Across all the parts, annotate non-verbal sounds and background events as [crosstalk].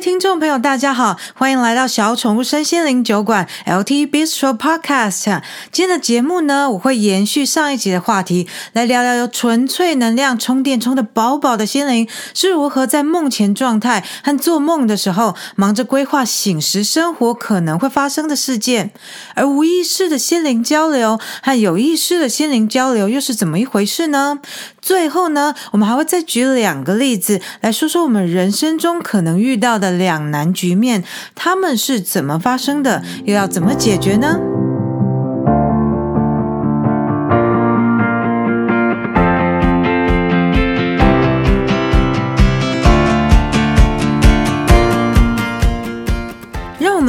听众朋友，大家好，欢迎来到小宠物身心灵酒馆 LT Bistro Podcast。今天的节目呢，我会延续上一集的话题，来聊聊由纯粹能量充电充的饱饱的心灵是如何在梦前状态和做梦的时候，忙着规划醒时生活可能会发生的事件，而无意识的心灵交流和有意识的心灵交流又是怎么一回事呢？最后呢，我们还会再举两个例子来说说我们人生中可能遇到的两难局面，他们是怎么发生的，又要怎么解决呢？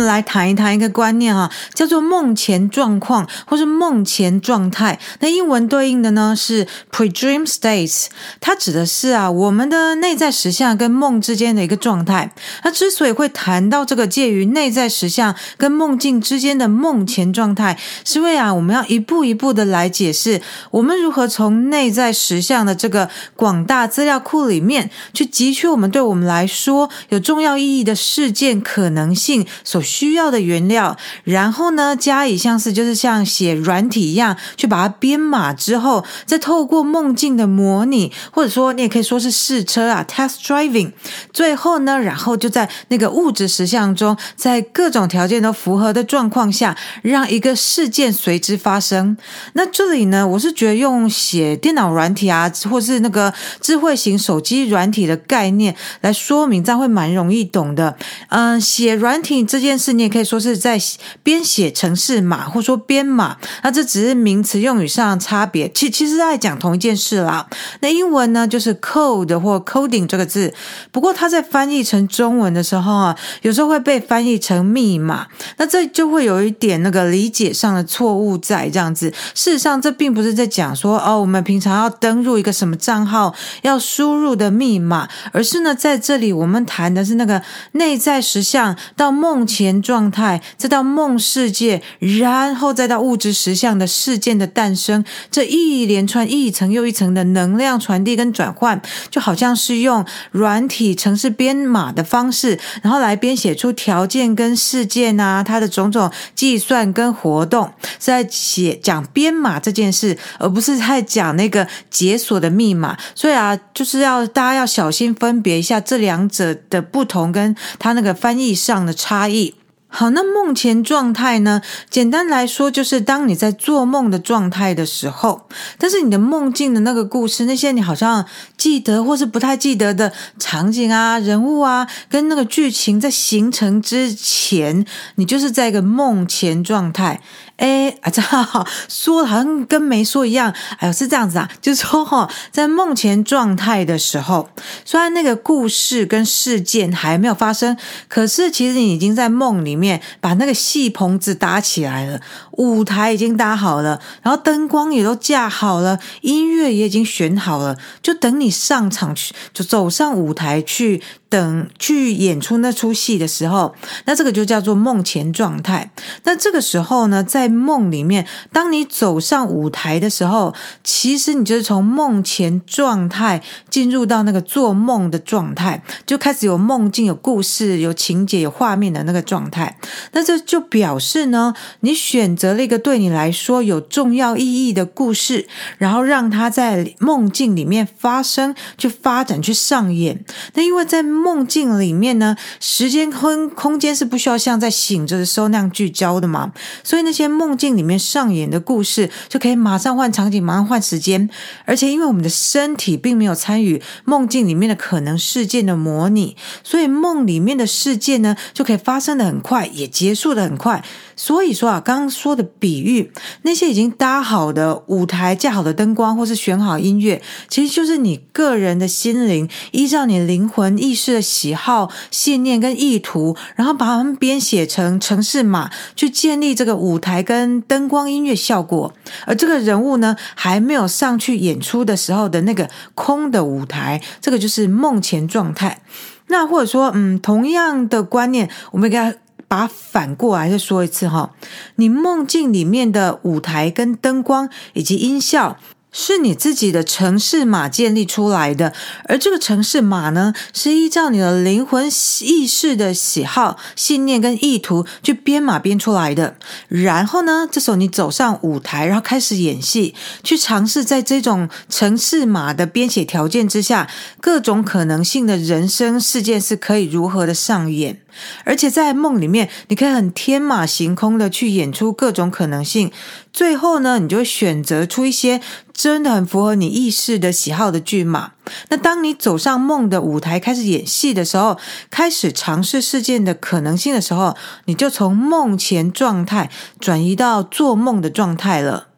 来谈一谈一个观念哈，叫做梦前状况或是梦前状态。那英文对应的呢是 pre-dream states，它指的是啊我们的内在实相跟梦之间的一个状态。那之所以会谈到这个介于内在实相跟梦境之间的梦前状态，是因为啊我们要一步一步的来解释我们如何从内在实相的这个广大资料库里面去汲取我们对我们来说有重要意义的事件可能性所需。需要的原料，然后呢，加以像是就是像写软体一样去把它编码之后，再透过梦境的模拟，或者说你也可以说是试车啊，test driving。最后呢，然后就在那个物质实像中，在各种条件都符合的状况下，让一个事件随之发生。那这里呢，我是觉得用写电脑软体啊，或是那个智慧型手机软体的概念来说明，这样会蛮容易懂的。嗯，写软体这件事。你也可以说是在编写程式码，或说编码，那这只是名词用语上的差别，其其实在讲同一件事啦。那英文呢，就是 code 或 coding 这个字，不过它在翻译成中文的时候啊，有时候会被翻译成密码，那这就会有一点那个理解上的错误在这样子。事实上，这并不是在讲说哦，我们平常要登入一个什么账号要输入的密码，而是呢，在这里我们谈的是那个内在实相到梦前状态，再到梦世界，然后再到物质实相的事件的诞生，这一连串一层又一层的能量传递跟转换，就好像是用软体程式编码的方式，然后来编写出条件跟事件啊，它的种种计算跟活动，是在写讲编码这件事，而不是在讲那个解锁的密码。所以啊，就是要大家要小心分别一下这两者的不同，跟它那个翻译上的差异。好，那梦前状态呢？简单来说，就是当你在做梦的状态的时候，但是你的梦境的那个故事，那些你好像记得或是不太记得的场景啊、人物啊，跟那个剧情在形成之前，你就是在一个梦前状态。哎啊，这好说好像跟没说一样。哎呦，是这样子啊，就是说哈，在梦前状态的时候，虽然那个故事跟事件还没有发生，可是其实你已经在梦里面把那个戏棚子搭起来了，舞台已经搭好了，然后灯光也都架好了，音乐也已经选好了，就等你上场去，就走上舞台去。等去演出那出戏的时候，那这个就叫做梦前状态。那这个时候呢，在梦里面，当你走上舞台的时候，其实你就是从梦前状态进入到那个做梦的状态，就开始有梦境、有故事、有情节、有画面的那个状态。那这就表示呢，你选择了一个对你来说有重要意义的故事，然后让它在梦境里面发生、去发展、去上演。那因为在梦境里面呢，时间空空间是不需要像在醒着的时候那样聚焦的嘛，所以那些梦境里面上演的故事就可以马上换场景，马上换时间，而且因为我们的身体并没有参与梦境里面的可能事件的模拟，所以梦里面的事件呢就可以发生的很快，也结束的很快。所以说啊，刚刚说的比喻，那些已经搭好的舞台、架好的灯光，或是选好音乐，其实就是你个人的心灵，依照你灵魂意识的喜好、信念跟意图，然后把它们编写成程式码，去建立这个舞台跟灯光、音乐效果。而这个人物呢，还没有上去演出的时候的那个空的舞台，这个就是梦前状态。那或者说，嗯，同样的观念，我们给他。把反过来再说一次哈，你梦境里面的舞台跟灯光以及音效，是你自己的城市码建立出来的，而这个城市码呢，是依照你的灵魂意识的喜好、信念跟意图去编码编出来的。然后呢，这时候你走上舞台，然后开始演戏，去尝试在这种城市码的编写条件之下，各种可能性的人生事件是可以如何的上演。而且在梦里面，你可以很天马行空的去演出各种可能性。最后呢，你就会选择出一些真的很符合你意识的喜好的剧码。那当你走上梦的舞台开始演戏的时候，开始尝试事件的可能性的时候，你就从梦前状态转移到做梦的状态了。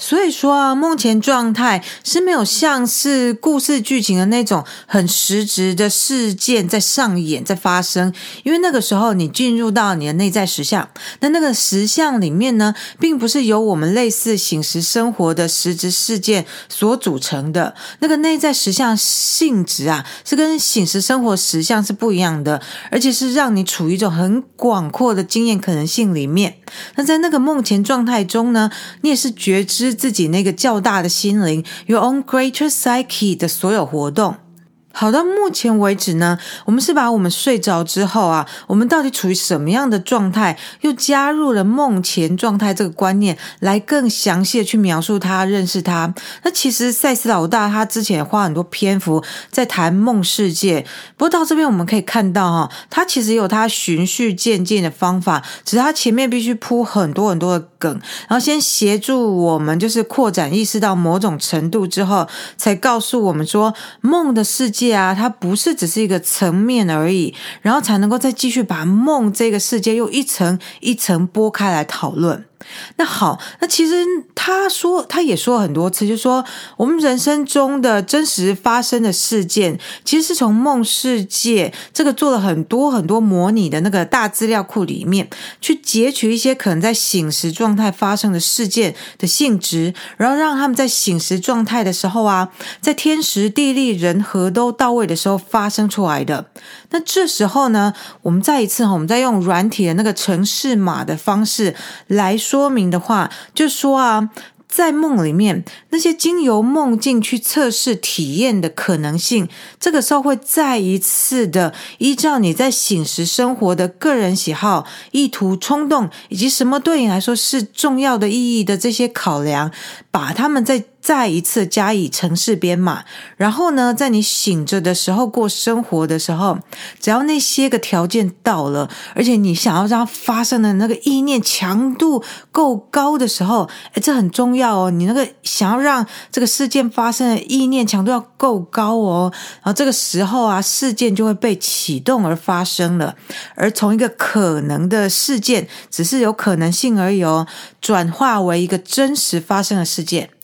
所以说啊，梦前状态是没有像是故事剧情的那种很实质的事件在上演、在发生，因为那个时候你进入到你的内在实相，那那个实相里面呢，并不是由我们类似醒时生活的实质事件所组成的。那个内在实相性质啊，是跟醒时生活实相是不一样的，而且是让你处于一种很广阔的经验可能性里面。那在那个梦前状态中呢，你也是觉知。是自己那个较大的心灵，Your own greater psyche 的所有活动。好，到目前为止呢，我们是把我们睡着之后啊，我们到底处于什么样的状态，又加入了梦前状态这个观念，来更详细的去描述它、认识它。那其实赛斯老大他之前也花很多篇幅在谈梦世界，不过到这边我们可以看到哈，他其实有他循序渐进的方法，只是他前面必须铺很多很多的梗，然后先协助我们就是扩展意识到某种程度之后，才告诉我们说梦的世界。啊，它不是只是一个层面而已，然后才能够再继续把梦这个世界又一层一层剥开来讨论。那好，那其实他说，他也说很多次，就说我们人生中的真实发生的事件，其实是从梦世界这个做了很多很多模拟的那个大资料库里面去截取一些可能在醒时状态发生的事件的性质，然后让他们在醒时状态的时候啊，在天时地利人和都到位的时候发生出来的。那这时候呢，我们再一次哈，我们再用软体的那个程式码的方式来说明的话，就说啊。在梦里面，那些经由梦境去测试体验的可能性，这个时候会再一次的依照你在醒时生活的个人喜好、意图、冲动，以及什么对你来说是重要的意义的这些考量，把它们再。再一次加以程式编码，然后呢，在你醒着的时候过生活的时候，只要那些个条件到了，而且你想要让它发生的那个意念强度够高的时候，诶，这很重要哦。你那个想要让这个事件发生的意念强度要够高哦，然后这个时候啊，事件就会被启动而发生了，而从一个可能的事件，只是有可能性而已哦，转化为一个真实发生的事件。见。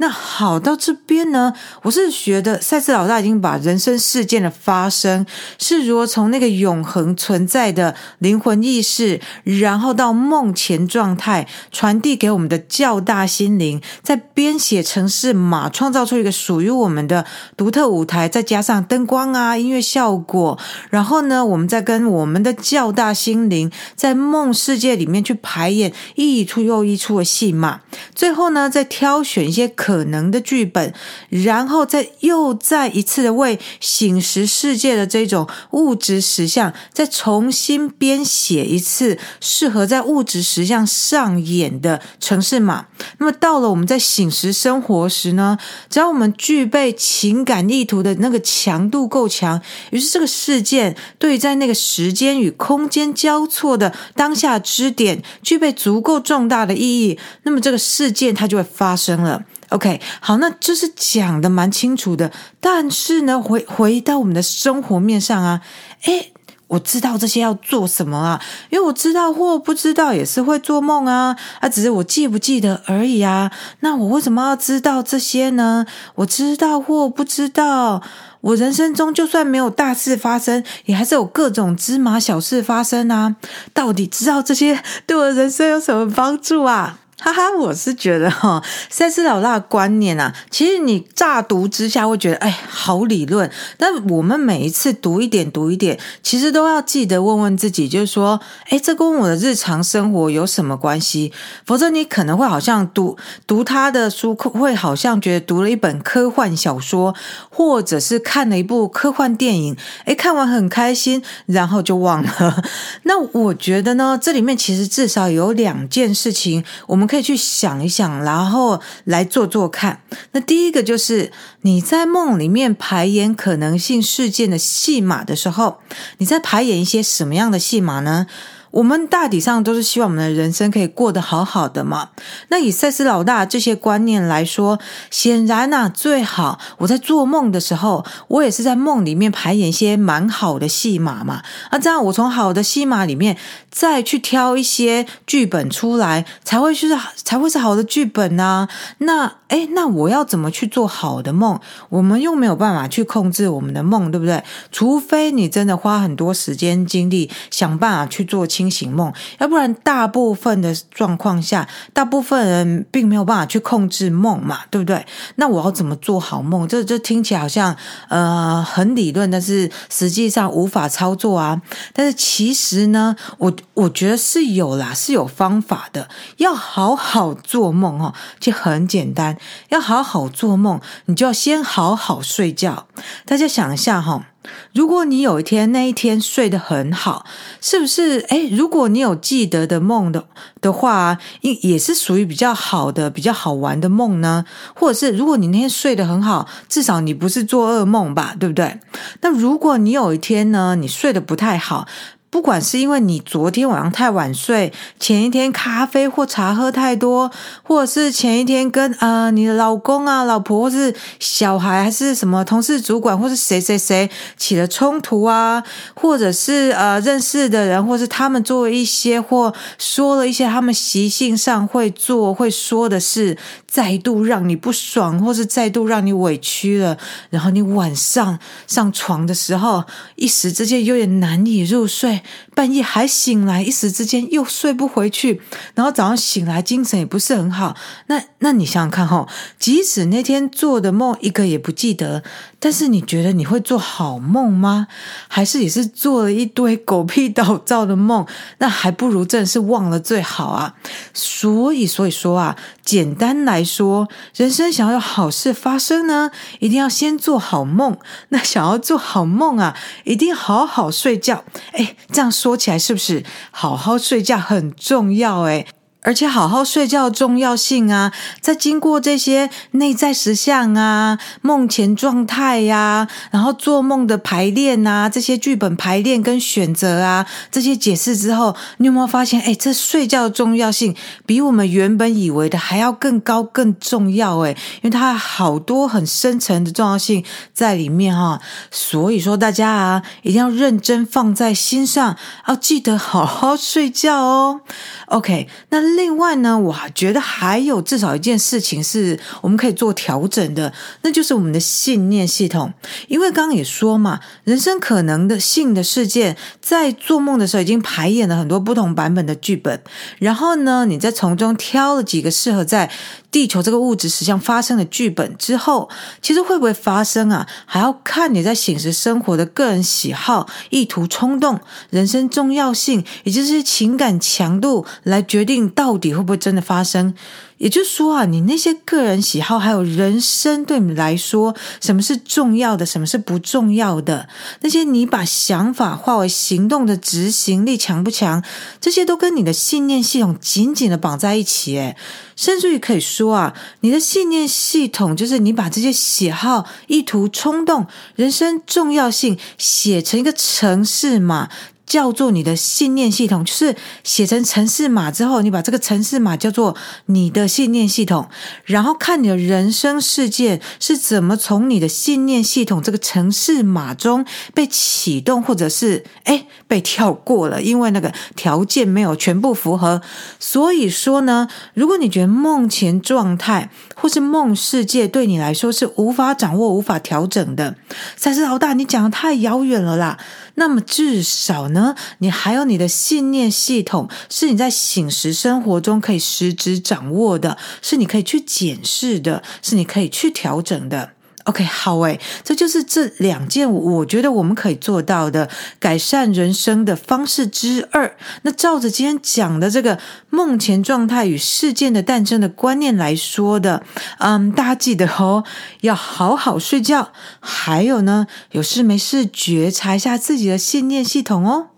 那好，到这边呢，我是觉得赛斯老大已经把人生事件的发生是如何从那个永恒存在的灵魂意识，然后到梦前状态传递给我们的较大心灵，再编写城市码，创造出一个属于我们的独特舞台，再加上灯光啊、音乐效果，然后呢，我们再跟我们的较大心灵在梦世界里面去排演一出又一出的戏码，最后呢，再挑选一些可可能的剧本，然后再又再一次的为醒时世界的这种物质实相，再重新编写一次适合在物质实相上演的城市码。那么到了我们在醒时生活时呢，只要我们具备情感意图的那个强度够强，于是这个事件对于在那个时间与空间交错的当下支点具备足够重大的意义，那么这个事件它就会发生了。OK，好，那就是讲的蛮清楚的。但是呢，回回到我们的生活面上啊，诶，我知道这些要做什么啊，因为我知道或不知道也是会做梦啊，啊，只是我记不记得而已啊。那我为什么要知道这些呢？我知道或不知道，我人生中就算没有大事发生，也还是有各种芝麻小事发生啊。到底知道这些对我人生有什么帮助啊？哈哈，我是觉得 [laughs] 哈，塞斯老大的观念啊，其实你乍读之下会觉得，哎，好理论。但我们每一次读一点，读一点，其实都要记得问问自己，就是说，哎，这跟我的日常生活有什么关系？否则你可能会好像读读他的书，会好像觉得读了一本科幻小说，或者是看了一部科幻电影，哎，看完很开心，然后就忘了。[laughs] 那我觉得呢，这里面其实至少有两件事情，我们。可以去想一想，然后来做做看。那第一个就是你在梦里面排演可能性事件的戏码的时候，你在排演一些什么样的戏码呢？我们大体上都是希望我们的人生可以过得好好的嘛。那以赛斯老大这些观念来说，显然呐、最好我在做梦的时候，我也是在梦里面排演一些蛮好的戏码嘛。那这样我从好的戏码里面再去挑一些剧本出来，才会是才会是好的剧本呐、啊。那哎，那我要怎么去做好的梦？我们又没有办法去控制我们的梦，对不对？除非你真的花很多时间精力想办法去做。清醒梦，要不然大部分的状况下，大部分人并没有办法去控制梦嘛，对不对？那我要怎么做好梦？这这听起来好像呃很理论，但是实际上无法操作啊。但是其实呢，我我觉得是有啦，是有方法的。要好好做梦哦，就很简单。要好好做梦，你就要先好好睡觉。大家想一下哈。如果你有一天那一天睡得很好，是不是？哎，如果你有记得的梦的的话，也也是属于比较好的、比较好玩的梦呢？或者是如果你那天睡得很好，至少你不是做噩梦吧？对不对？那如果你有一天呢，你睡得不太好。不管是因为你昨天晚上太晚睡，前一天咖啡或茶喝太多，或者是前一天跟呃你的老公啊、老婆或是小孩，还是什么同事、主管，或是谁谁谁起了冲突啊，或者是呃认识的人，或是他们做了一些或说了一些他们习性上会做会说的事，再度让你不爽，或是再度让你委屈了，然后你晚上上床的时候，一时之间有点难以入睡。半夜还醒来，一时之间又睡不回去，然后早上醒来精神也不是很好。那那你想想看哈，即使那天做的梦一个也不记得，但是你觉得你会做好梦吗？还是也是做了一堆狗屁倒灶的梦？那还不如真是忘了最好啊。所以所以说啊，简单来说，人生想要有好事发生呢，一定要先做好梦。那想要做好梦啊，一定好好睡觉。哎。这样说起来，是不是好好睡觉很重要？诶而且好好睡觉的重要性啊，在经过这些内在实相啊、梦前状态呀、然后做梦的排练啊，这些剧本排练跟选择啊，这些解释之后，你有没有发现？哎，这睡觉的重要性比我们原本以为的还要更高、更重要诶，因为它好多很深层的重要性在里面哈。所以说，大家啊，一定要认真放在心上，要记得好好睡觉哦。OK，那。另外呢，我觉得还有至少一件事情是我们可以做调整的，那就是我们的信念系统。因为刚刚也说嘛，人生可能的性的事件，在做梦的时候已经排演了很多不同版本的剧本，然后呢，你再从中挑了几个适合在地球这个物质实像发生的剧本之后，其实会不会发生啊？还要看你在现实生活的个人喜好、意图、冲动、人生重要性，也就是情感强度来决定到底会不会真的发生。也就是说啊，你那些个人喜好还有人生对你来说，什么是重要的，什么是不重要的？那些你把想法化为行动的执行力强不强？这些都跟你的信念系统紧紧的绑在一起。诶，甚至于可以说啊，你的信念系统就是你把这些喜好、意图、冲动、人生重要性写成一个程式码。叫做你的信念系统，就是写成程式码之后，你把这个程式码叫做你的信念系统，然后看你的人生事件是怎么从你的信念系统这个程式码中被启动，或者是诶被跳过了，因为那个条件没有全部符合。所以说呢，如果你觉得梦前状态或是梦世界对你来说是无法掌握、无法调整的，赛斯老大，你讲的太遥远了啦。那么至少呢，你还有你的信念系统，是你在醒时生活中可以实质掌握的，是你可以去检视的，是你可以去调整的。OK，好诶，这就是这两件我觉得我们可以做到的改善人生的方式之二。那照着今天讲的这个梦前状态与事件的诞生的观念来说的，嗯，大家记得哦，要好好睡觉，还有呢，有事没事觉察一下自己的信念系统哦。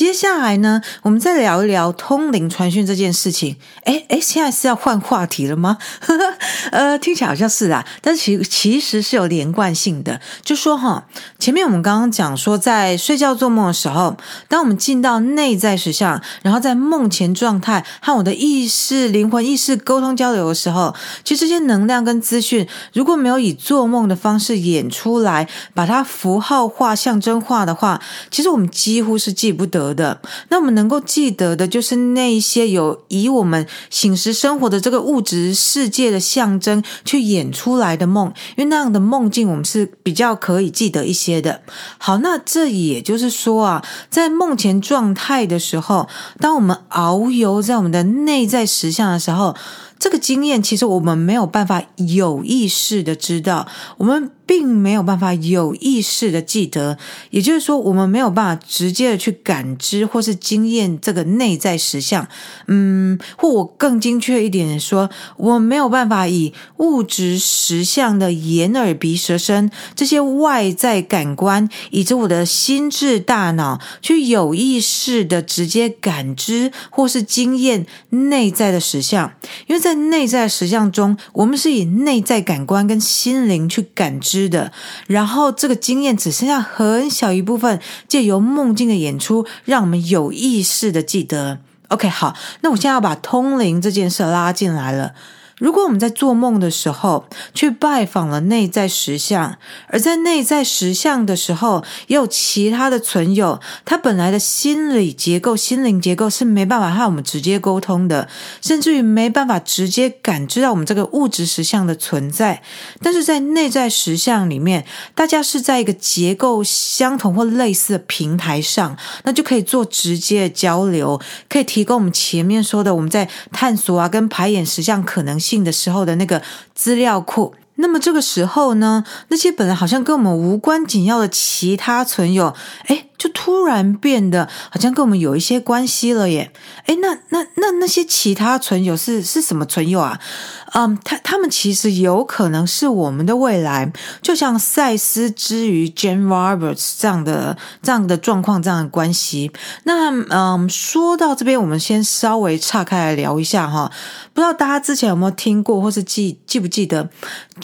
接下来呢，我们再聊一聊通灵传讯这件事情。诶诶，现在是要换话题了吗？[laughs] 呃，听起来好像是啦，但是其其实是有连贯性的。就说哈，前面我们刚刚讲说，在睡觉做梦的时候，当我们进到内在实相，然后在梦前状态和我的意识、灵魂意识沟通交流的时候，其实这些能量跟资讯，如果没有以做梦的方式演出来，把它符号化、象征化的话，其实我们几乎是记不得的，那我们能够记得的，就是那一些有以我们醒时生活的这个物质世界的象征去演出来的梦，因为那样的梦境我们是比较可以记得一些的。好，那这也就是说啊，在梦前状态的时候，当我们遨游在我们的内在实相的时候，这个经验其实我们没有办法有意识的知道，我们。并没有办法有意识的记得，也就是说，我们没有办法直接的去感知或是经验这个内在实相。嗯，或我更精确一点说，我没有办法以物质实相的眼、耳、鼻、舌、身这些外在感官，以及我的心智、大脑，去有意识的直接感知或是经验内在的实相。因为在内在实相中，我们是以内在感官跟心灵去感知。的，然后这个经验只剩下很小一部分，借由梦境的演出，让我们有意识的记得。OK，好，那我现在要把通灵这件事拉进来了。如果我们在做梦的时候去拜访了内在实相，而在内在实相的时候，也有其他的存有，他本来的心理结构、心灵结构是没办法和我们直接沟通的，甚至于没办法直接感知到我们这个物质实相的存在。但是在内在实相里面，大家是在一个结构相同或类似的平台上，那就可以做直接的交流，可以提供我们前面说的我们在探索啊跟排演实相可能性。进的时候的那个资料库，那么这个时候呢，那些本来好像跟我们无关紧要的其他存有，哎，就突然变得好像跟我们有一些关系了耶。哎，那那那那些其他存有是是什么存有啊？嗯，他他们其实有可能是我们的未来，就像赛斯之于 Jane Roberts 这样的这样的状况，这样的关系。那嗯，说到这边，我们先稍微岔开来聊一下哈。不知道大家之前有没有听过，或是记记不记得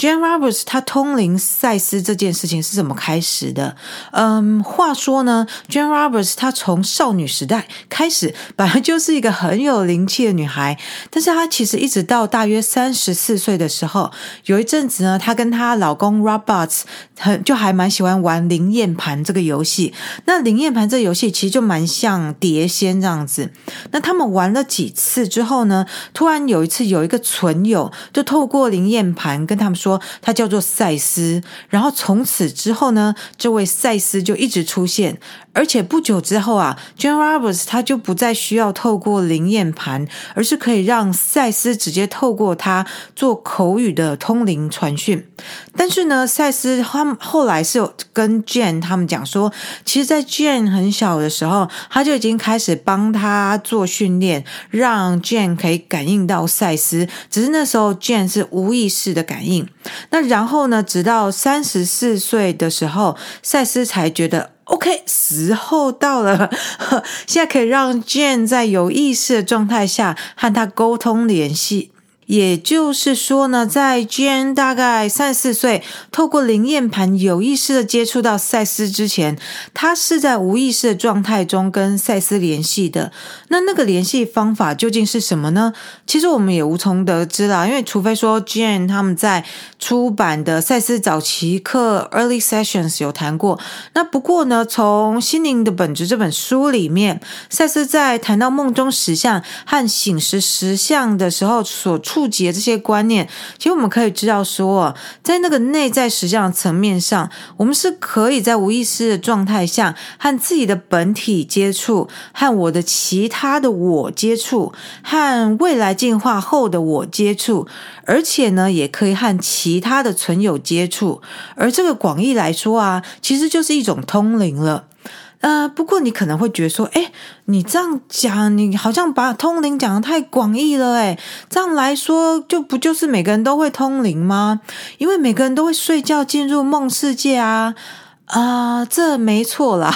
Jane Roberts 她通灵赛斯这件事情是怎么开始的？嗯，话说呢，Jane Roberts 她从少女时代开始，本来就是一个很有灵气的女孩，但是她其实一直到大约三十四岁的时候，有一阵子呢，她跟她老公 Roberts 很就还蛮喜欢玩灵验盘这个游戏。那灵验盘这个游戏其实就蛮像碟仙这样子。那他们玩了几次之后呢，突然有一次有一个存友就透过灵验盘跟他们说，他叫做赛斯。然后从此之后呢，这位赛斯就一直出现。而且不久之后啊，Jane Roberts 他就不再需要透过灵验盘，而是可以让赛斯直接透过他做口语的通灵传讯。但是呢，赛斯他后来是有跟 Jane 他们讲说，其实，在 Jane 很小的时候，他就已经开始帮他做训练，让 Jane 可以感应到赛斯。只是那时候 Jane 是无意识的感应。那然后呢，直到三十四岁的时候，赛斯才觉得。OK，时候到了，[laughs] 现在可以让 Jane 在有意识的状态下和他沟通联系。也就是说呢，在 Jane 大概三四岁，透过灵验盘有意识的接触到赛斯之前，他是在无意识的状态中跟赛斯联系的。那那个联系方法究竟是什么呢？其实我们也无从得知啦，因为除非说 Jane 他们在出版的赛斯早期课 Early Sessions 有谈过。那不过呢，从《心灵的本质》这本书里面，赛斯在谈到梦中实相和醒时实相的时候所触及的这些观念，其实我们可以知道说，在那个内在实相层面上，我们是可以在无意识的状态下和自己的本体接触，和我的其他的我接触，和未来进化后的我接触，而且呢，也可以和其其他的存有接触。而这个广义来说啊，其实就是一种通灵了。呃，不过你可能会觉得说，诶，你这样讲，你好像把通灵讲得太广义了，诶，这样来说，就不就是每个人都会通灵吗？因为每个人都会睡觉进入梦世界啊，啊、这没错啦。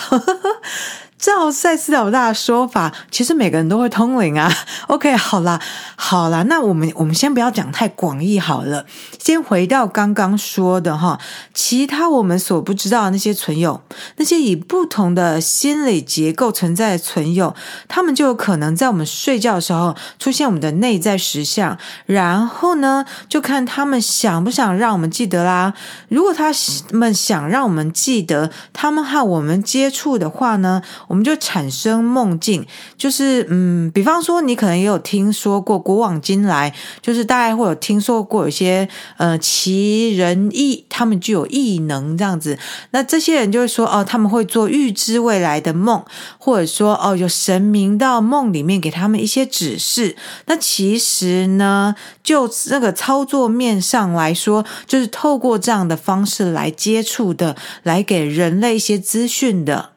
照赛斯老大的说法，其实每个人都会通灵啊。[laughs] OK，好啦，好啦，那我们我们先不要讲太广义好了，先回到刚刚说的哈，其他我们所不知道的那些存有，那些以不同的心理结构存在的存有，他们就有可能在我们睡觉的时候出现我们的内在实相，然后呢，就看他们想不想让我们记得啦。如果他们想让我们记得他们和我们接触的话呢，我们就产生梦境，就是嗯，比方说你可能也有听说过古往今来，就是大概会有听说过有些呃奇人异，他们具有异能这样子。那这些人就会说哦，他们会做预知未来的梦，或者说哦，有神明到梦里面给他们一些指示。那其实呢，就那个操作面上来说，就是透过这样的方式来接触的，来给人类一些资讯的。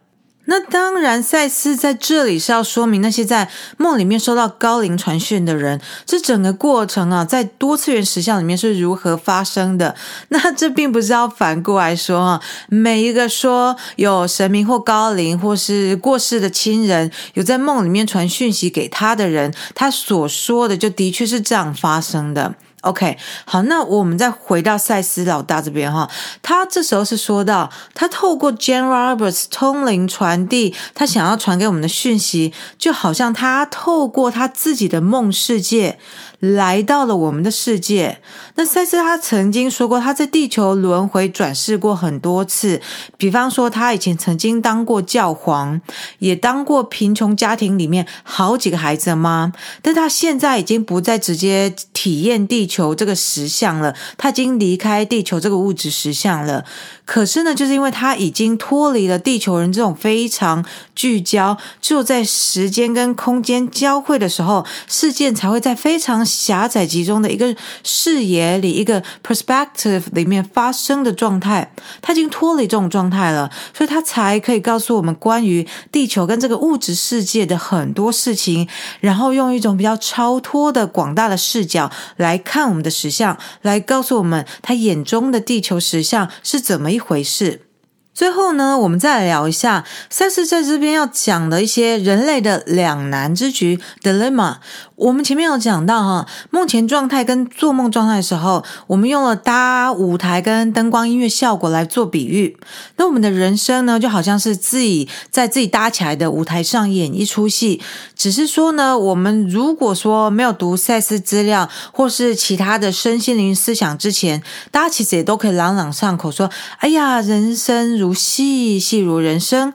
那当然，赛斯在这里是要说明那些在梦里面收到高灵传讯的人，这整个过程啊，在多次元实相里面是如何发生的。[laughs] 那这并不是要反过来说啊，每一个说有神明或高灵或是过世的亲人有在梦里面传讯息给他的人，他所说的就的确是这样发生的。OK，好，那我们再回到赛斯老大这边哈，他这时候是说到，他透过 Jane Roberts 通灵传递他想要传给我们的讯息，就好像他透过他自己的梦世界。来到了我们的世界。那赛斯他曾经说过，他在地球轮回转世过很多次。比方说，他以前曾经当过教皇，也当过贫穷家庭里面好几个孩子的妈。但他现在已经不再直接体验地球这个实相了，他已经离开地球这个物质实相了。可是呢，就是因为他已经脱离了地球人这种非常聚焦，只有在时间跟空间交汇的时候，事件才会在非常狭窄集中的一个视野里，一个 perspective 里面发生的状态。他已经脱离这种状态了，所以他才可以告诉我们关于地球跟这个物质世界的很多事情，然后用一种比较超脱的广大的视角来看我们的实相，来告诉我们他眼中的地球实相是怎么一回事。最后呢，我们再来聊一下赛斯在这边要讲的一些人类的两难之局 （dilemma）。我们前面有讲到哈，梦前状态跟做梦状态的时候，我们用了搭舞台跟灯光音乐效果来做比喻。那我们的人生呢，就好像是自己在自己搭起来的舞台上演一出戏。只是说呢，我们如果说没有读赛斯资料或是其他的身心灵思想之前，大家其实也都可以朗朗上口说：“哎呀，人生如戏，戏如人生。”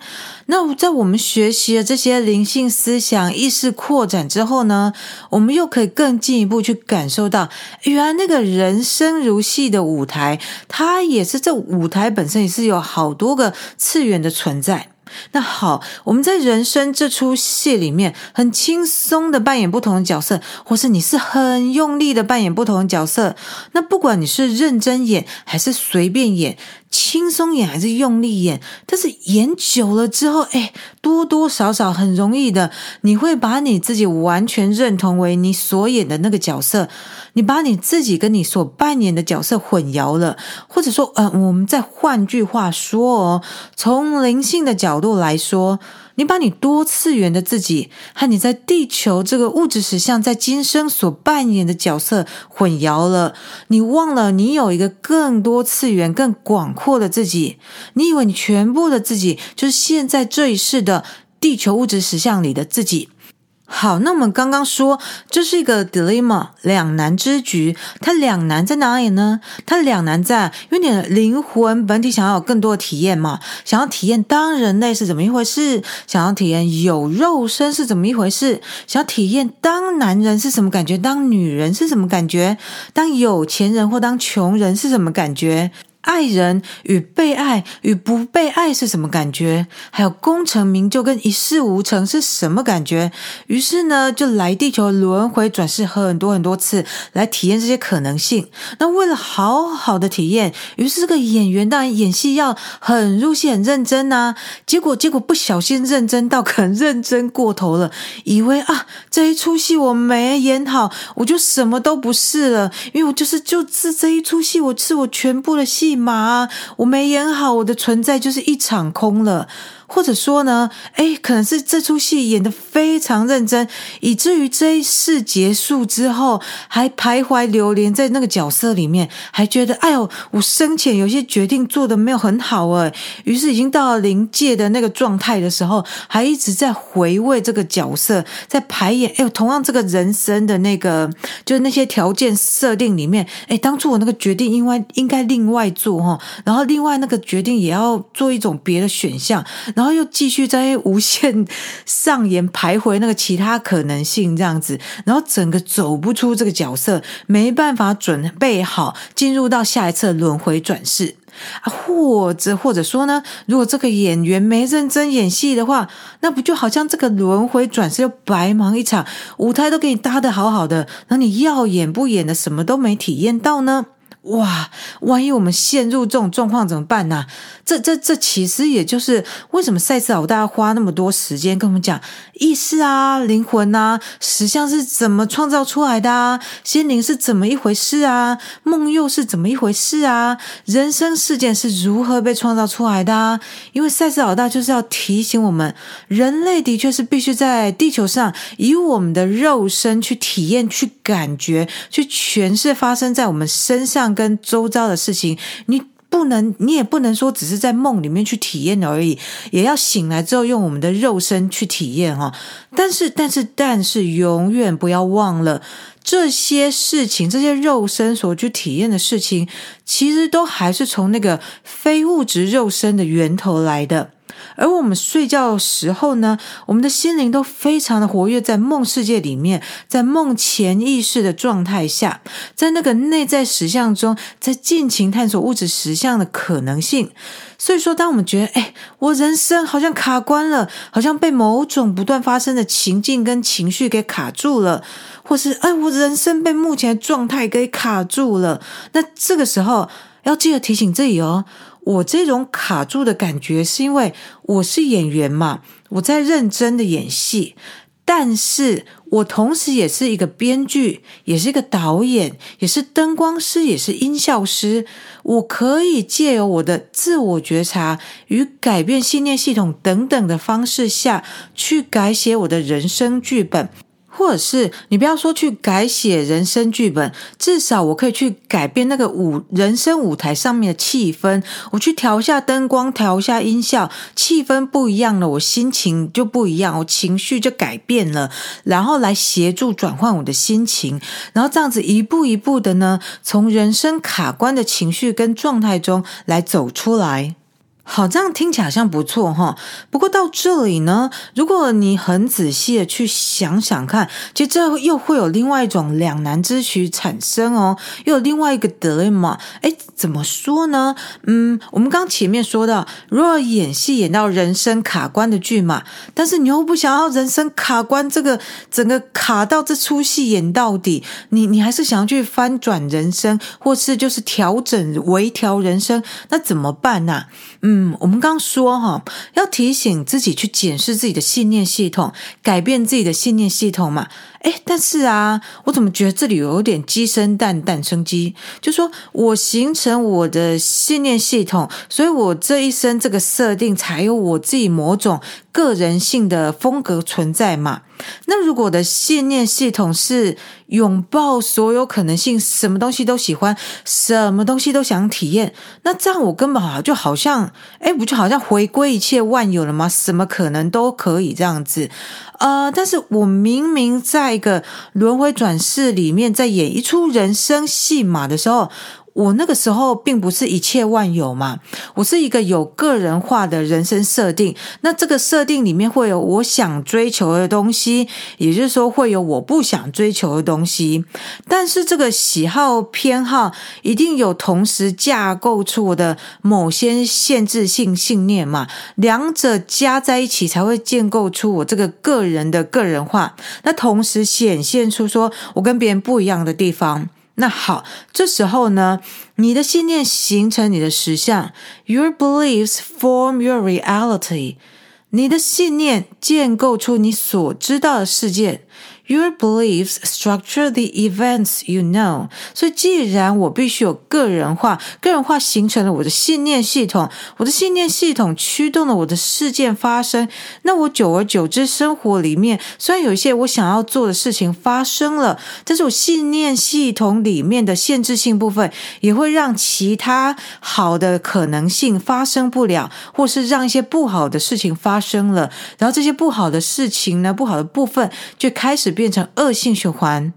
那在我们学习了这些灵性思想、意识扩展之后呢，我们又可以更进一步去感受到，原来那个人生如戏的舞台，它也是这舞台本身也是有好多个次元的存在。那好，我们在人生这出戏里面，很轻松的扮演不同的角色，或是你是很用力的扮演不同的角色。那不管你是认真演还是随便演，轻松演还是用力演，但是演久了之后，哎，多多少少很容易的，你会把你自己完全认同为你所演的那个角色。你把你自己跟你所扮演的角色混淆了，或者说，呃，我们再换句话说哦，从灵性的角度来说，你把你多次元的自己和你在地球这个物质实相在今生所扮演的角色混淆了，你忘了你有一个更多次元、更广阔的自己，你以为你全部的自己就是现在这一世的地球物质实相里的自己。好，那我们刚刚说这是一个 dilemma 两难之局，它两难在哪里呢？它两难在，因为你的灵魂本体想要有更多的体验嘛，想要体验当人类是怎么一回事，想要体验有肉身是怎么一回事，想要体验当男人是什么感觉，当女人是什么感觉，当有钱人或当穷人是什么感觉。爱人与被爱与不被爱是什么感觉？还有功成名就跟一事无成是什么感觉？于是呢，就来地球轮回转世很多很多次，来体验这些可能性。那为了好好的体验，于是这个演员当然演戏要很入戏、很认真呐。结果结果不小心认真到可能认真过头了，以为啊这一出戏我没演好，我就什么都不是了，因为我就是就是这一出戏，我是我全部的戏。马，我没演好，我的存在就是一场空了。或者说呢，诶，可能是这出戏演得非常认真，以至于这一世结束之后，还徘徊流连在那个角色里面，还觉得，哎呦，我生前有些决定做得没有很好诶，于是已经到了临界的那个状态的时候，还一直在回味这个角色，在排演，哎呦，同样这个人生的那个，就是那些条件设定里面，诶，当初我那个决定应该应该另外做哈，然后另外那个决定也要做一种别的选项。然后又继续在无限上演徘徊那个其他可能性这样子，然后整个走不出这个角色，没办法准备好进入到下一次轮回转世啊，或者或者说呢，如果这个演员没认真演戏的话，那不就好像这个轮回转世又白忙一场，舞台都给你搭得好好的，那你要演不演的什么都没体验到呢？哇，万一我们陷入这种状况怎么办呢？这、这、这其实也就是为什么赛斯老大花那么多时间跟我们讲意识啊、灵魂啊、实相是怎么创造出来的啊，心灵是怎么一回事啊，梦又是怎么一回事啊，人生事件是如何被创造出来的啊？因为赛斯老大就是要提醒我们，人类的确是必须在地球上以我们的肉身去体验、去感觉、去诠释发生在我们身上。跟周遭的事情，你不能，你也不能说只是在梦里面去体验而已，也要醒来之后用我们的肉身去体验哈。但是，但是，但是，永远不要忘了这些事情，这些肉身所去体验的事情，其实都还是从那个非物质肉身的源头来的。而我们睡觉的时候呢，我们的心灵都非常的活跃在梦世界里面，在梦潜意识的状态下，在那个内在实相中，在尽情探索物质实相的可能性。所以说，当我们觉得，哎，我人生好像卡关了，好像被某种不断发生的情境跟情绪给卡住了，或是，哎，我人生被目前的状态给卡住了，那这个时候要记得提醒自己哦。我这种卡住的感觉，是因为我是演员嘛，我在认真的演戏，但是我同时也是一个编剧，也是一个导演，也是灯光师，也是音效师。我可以借由我的自我觉察与改变信念系统等等的方式下去改写我的人生剧本。或者是你不要说去改写人生剧本，至少我可以去改变那个舞人生舞台上面的气氛，我去调一下灯光，调一下音效，气氛不一样了，我心情就不一样，我情绪就改变了，然后来协助转换我的心情，然后这样子一步一步的呢，从人生卡关的情绪跟状态中来走出来。好，这样听起来好像不错哈。不过到这里呢，如果你很仔细的去想想看，其实这又会有另外一种两难之局产生哦，又有另外一个 dilemma。诶，怎么说呢？嗯，我们刚前面说到，如果演戏演到人生卡关的剧嘛，但是你又不想要人生卡关，这个整个卡到这出戏演到底，你你还是想要去翻转人生，或是就是调整微调人生，那怎么办呢？嗯。嗯，我们刚说哈，要提醒自己去检视自己的信念系统，改变自己的信念系统嘛。诶，但是啊，我怎么觉得这里有点鸡生蛋，蛋生鸡？就说我形成我的信念系统，所以我这一生这个设定才有我自己某种个人性的风格存在嘛。那如果我的信念系统是拥抱所有可能性，什么东西都喜欢，什么东西都想体验，那这样我根本好就好像，哎，不就好像回归一切万有了吗？什么可能都可以这样子。呃，但是我明明在一个轮回转世里面，在演一出人生戏码的时候。我那个时候并不是一切万有嘛，我是一个有个人化的人生设定。那这个设定里面会有我想追求的东西，也就是说会有我不想追求的东西。但是这个喜好偏好一定有同时架构出我的某些限制性信念嘛，两者加在一起才会建构出我这个个人的个人化。那同时显现出说我跟别人不一样的地方。那好，这时候呢，你的信念形成你的实相，Your beliefs form your reality。你的信念建构出你所知道的世界。Your beliefs structure the events you know。所以，既然我必须有个人化，个人化形成了我的信念系统，我的信念系统驱动了我的事件发生。那我久而久之，生活里面虽然有一些我想要做的事情发生了，但是我信念系统里面的限制性部分也会让其他好的可能性发生不了，或是让一些不好的事情发生了。然后这些不好的事情呢，不好的部分就开始。变成恶性循环。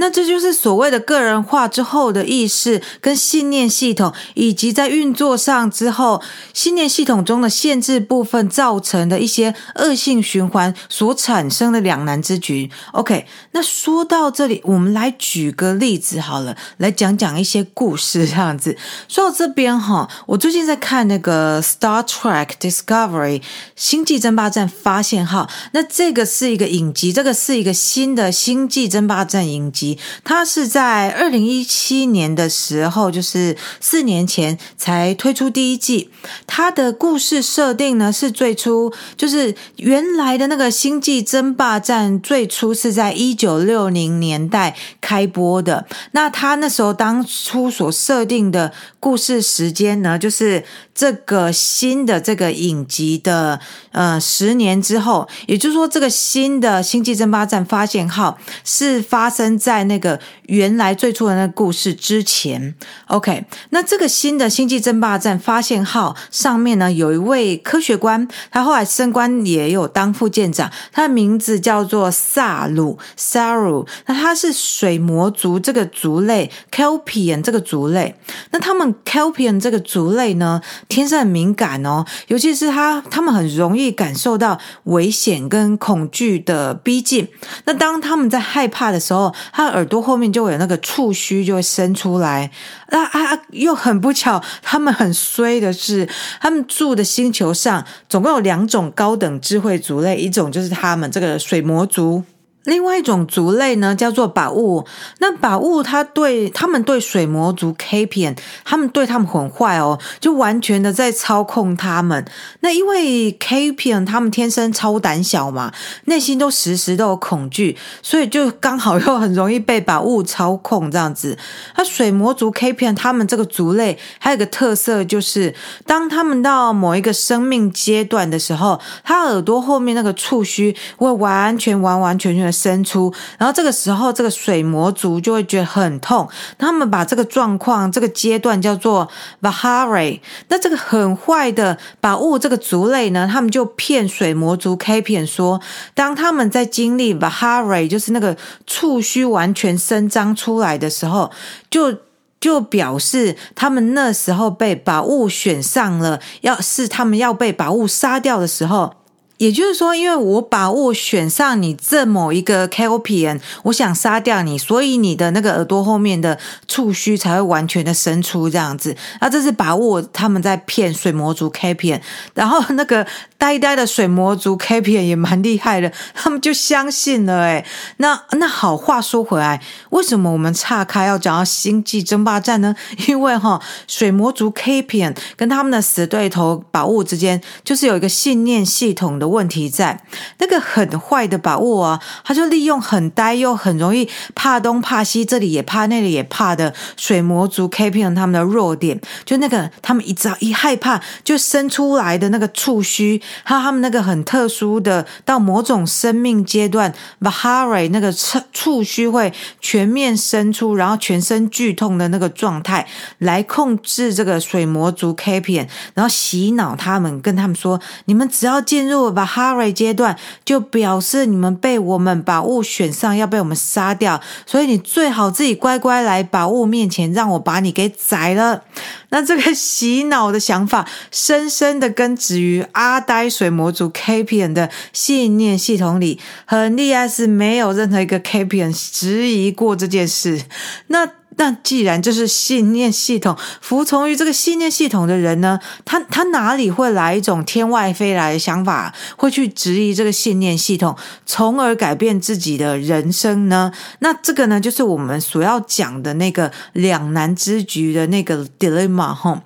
那这就是所谓的个人化之后的意识跟信念系统，以及在运作上之后，信念系统中的限制部分造成的一些恶性循环所产生的两难之局。OK，那说到这里，我们来举个例子好了，来讲讲一些故事这样子。说到这边哈，我最近在看那个 Star Trek Discovery 星际争霸战发现号，那这个是一个影集，这个是一个新的星际争霸战影集。它是在二零一七年的时候，就是四年前才推出第一季。它的故事设定呢，是最初就是原来的那个星际争霸战，最初是在一九六零年代开播的。那它那时候当初所设定的故事时间呢，就是这个新的这个影集的呃十年之后，也就是说，这个新的星际争霸战发现号是发生在。在那个原来最初的那个故事之前，OK，那这个新的星际争霸战发现号上面呢，有一位科学官，他后来升官也有当副舰长，他的名字叫做萨鲁萨鲁，那他是水魔族这个族类 Kelpian 这个族类，那他们 Kelpian 这个族类呢，天生很敏感哦，尤其是他他们很容易感受到危险跟恐惧的逼近，那当他们在害怕的时候，他耳朵后面就有那个触须就会伸出来，啊啊！又很不巧，他们很衰的是，他们住的星球上总共有两种高等智慧族类，一种就是他们这个水魔族。另外一种族类呢，叫做宝物。那宝物，他对他们对水魔族 Kelpian，他们对他们很坏哦，就完全的在操控他们。那因为 Kelpian 他们天生超胆小嘛，内心都时时都有恐惧，所以就刚好又很容易被宝物操控这样子。那水魔族 Kelpian 他们这个族类还有个特色，就是当他们到某一个生命阶段的时候，他耳朵后面那个触须会完全完完全全的。生出，然后这个时候，这个水魔族就会觉得很痛。他们把这个状况、这个阶段叫做 vahari。那这个很坏的宝物这个族类呢，他们就骗水魔族 K 片说，当他们在经历 vahari，就是那个触须完全伸张出来的时候，就就表示他们那时候被宝物选上了，要是他们要被宝物杀掉的时候。也就是说，因为我把我选上你这某一个 Kopian，我想杀掉你，所以你的那个耳朵后面的触须才会完全的伸出这样子。那这是把握他们在骗水魔族 KPIAN 然后那个呆呆的水魔族 KPIAN 也蛮厉害的，他们就相信了。诶，那那好，话说回来，为什么我们岔开要讲到星际争霸战呢？因为哈，水魔族 KPIAN 跟他们的死对头宝物之间，就是有一个信念系统的。问题在。那个很坏的把握啊，他就利用很呆又很容易怕东怕西，这里也怕那里也怕的水魔族 Kapian 他们的弱点，就那个他们一只要一害怕就生出来的那个触须，还有他们那个很特殊的到某种生命阶段 Vahare 那个触触须会全面伸出，然后全身剧痛的那个状态，来控制这个水魔族 Kapian，然后洗脑他们，跟他们说：你们只要进入 Vahare 阶段，就表示你们被我们宝物选上，要被我们杀掉，所以你最好自己乖乖来宝物面前，让我把你给宰了。那这个洗脑的想法，深深的根植于阿呆水魔族 K P N 的信念系统里，很厉害，是没有任何一个 K P N 质疑过这件事。那。那既然这是信念系统，服从于这个信念系统的人呢，他他哪里会来一种天外飞来的想法，会去质疑这个信念系统，从而改变自己的人生呢？那这个呢，就是我们所要讲的那个两难之局的那个 dilemma 哈。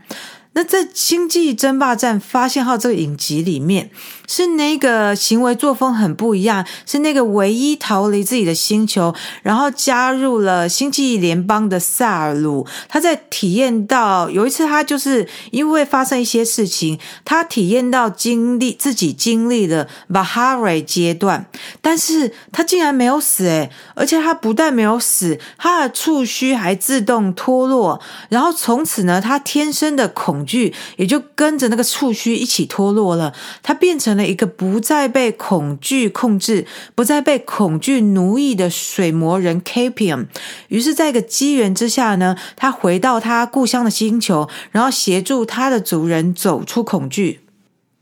那在《星际争霸战：发现号》这个影集里面，是那个行为作风很不一样，是那个唯一逃离自己的星球，然后加入了星际联邦的萨尔鲁。他在体验到有一次，他就是因为发生一些事情，他体验到经历自己经历了 Vahare 阶段，但是他竟然没有死诶，而且他不但没有死，他的触须还自动脱落，然后从此呢，他天生的。恐惧也就跟着那个触须一起脱落了，他变成了一个不再被恐惧控制、不再被恐惧奴役的水魔人 Capium，。于是，在一个机缘之下呢，他回到他故乡的星球，然后协助他的族人走出恐惧。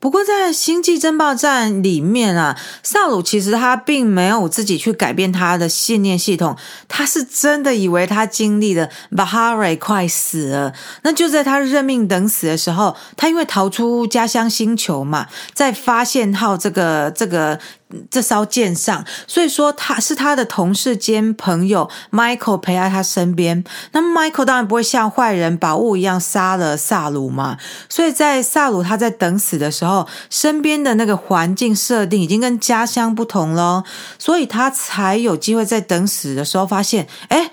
不过，在《星际争霸战》里面啊，萨鲁其实他并没有自己去改变他的信念系统，他是真的以为他经历了巴哈瑞快死了。那就在他认命等死的时候，他因为逃出家乡星球嘛，在发现号这个这个。这艘舰上，所以说他是他的同事兼朋友 Michael 陪在他身边。那 Michael 当然不会像坏人宝物一样杀了萨鲁嘛。所以在萨鲁他在等死的时候，身边的那个环境设定已经跟家乡不同了，所以他才有机会在等死的时候发现，哎。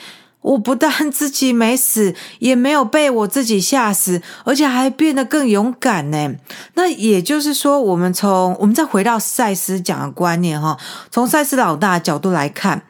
我不但自己没死，也没有被我自己吓死，而且还变得更勇敢呢。那也就是说，我们从我们再回到赛斯讲的观念哈，从赛斯老大的角度来看，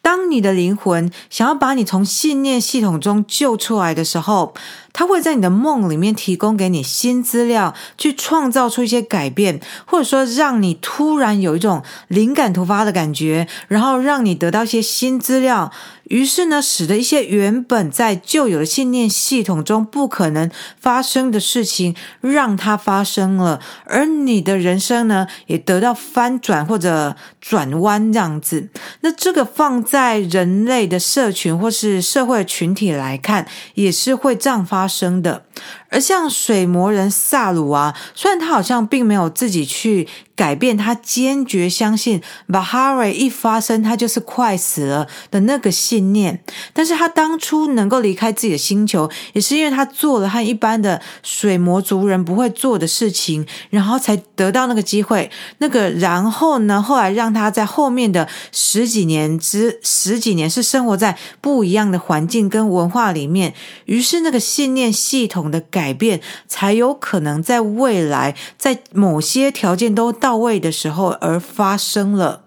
当你的灵魂想要把你从信念系统中救出来的时候，他会在你的梦里面提供给你新资料，去创造出一些改变，或者说让你突然有一种灵感突发的感觉，然后让你得到一些新资料。于是呢，使得一些原本在旧有的信念系统中不可能发生的事情，让它发生了，而你的人生呢，也得到翻转或者转弯这样子。那这个放在人类的社群或是社会群体来看，也是会这样发发生的。而像水魔人萨鲁啊，虽然他好像并没有自己去改变，他坚决相信 Vahare 一发生他就是快死了的那个信念，但是他当初能够离开自己的星球，也是因为他做了和一般的水魔族人不会做的事情，然后才得到那个机会。那个然后呢，后来让他在后面的十几年之十几年是生活在不一样的环境跟文化里面，于是那个信念系统的改。改变才有可能在未来，在某些条件都到位的时候而发生了。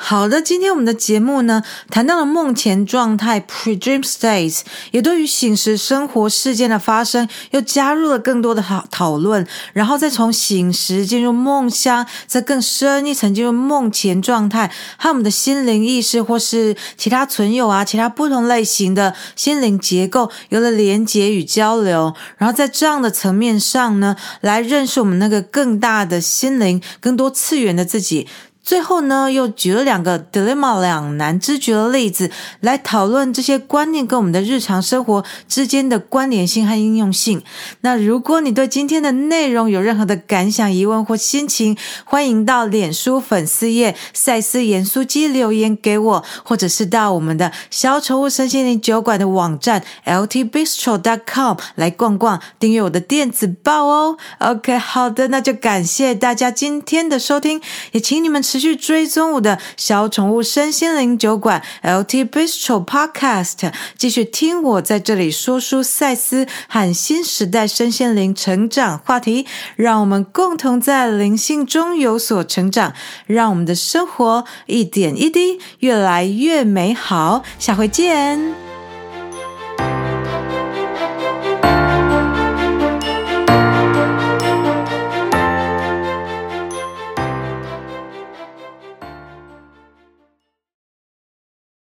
好的，今天我们的节目呢，谈到了梦前状态 （pre-dream states），也对于醒时生活事件的发生又加入了更多的讨讨论，然后再从醒时进入梦乡，再更深一层进入梦前状态，和我们的心灵意识或是其他存有啊，其他不同类型的心灵结构有了连接与交流，然后在这样的层面上呢，来认识我们那个更大的心灵、更多次元的自己。最后呢，又举了两个 dilemma 两难之举的例子，来讨论这些观念跟我们的日常生活之间的关联性和应用性。那如果你对今天的内容有任何的感想、疑问或心情，欢迎到脸书粉丝页赛斯盐酥鸡留言给我，或者是到我们的小宠物身心灵酒馆的网站 ltbistro.com 来逛逛，订阅我的电子报哦。OK，好的，那就感谢大家今天的收听，也请你们吃持续追踪我的小宠物身心灵酒馆 LT Bistro Podcast，继续听我在这里说书赛斯和新时代身心灵成长话题，让我们共同在灵性中有所成长，让我们的生活一点一滴越来越美好。下回见。